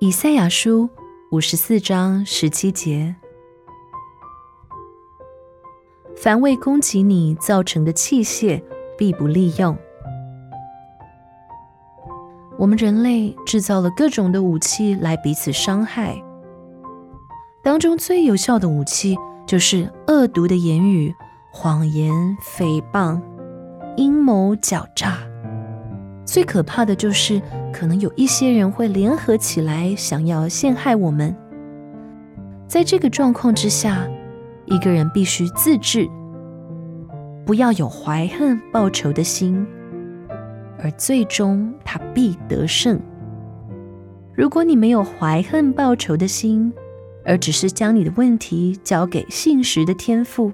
以赛亚书五十四章十七节：凡为攻击你造成的器械，必不利用。我们人类制造了各种的武器来彼此伤害，当中最有效的武器就是恶毒的言语、谎言、诽谤、阴谋狡诈。最可怕的就是，可能有一些人会联合起来，想要陷害我们。在这个状况之下，一个人必须自制，不要有怀恨报仇的心。而最终他必得胜。如果你没有怀恨报仇的心，而只是将你的问题交给信实的天赋，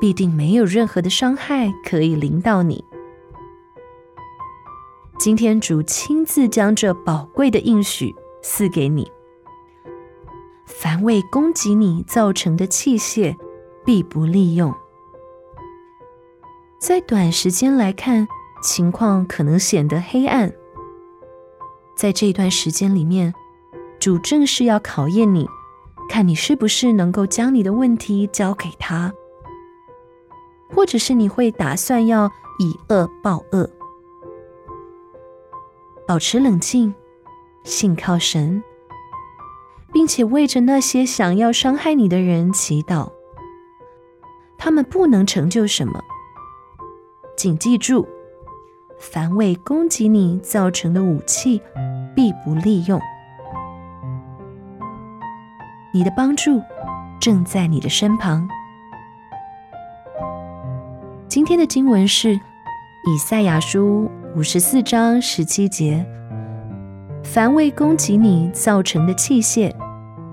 必定没有任何的伤害可以临到你。今天主亲自将这宝贵的应许赐给你：凡为攻击你造成的器械，必不利用。在短时间来看。情况可能显得黑暗，在这段时间里面，主正是要考验你，看你是不是能够将你的问题交给他，或者是你会打算要以恶报恶。保持冷静，信靠神，并且为着那些想要伤害你的人祈祷，他们不能成就什么，请记住。凡为攻击你造成的武器，必不利用。你的帮助正在你的身旁。今天的经文是以赛亚书五十四章十七节：凡为攻击你造成的器械，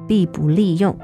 必不利用。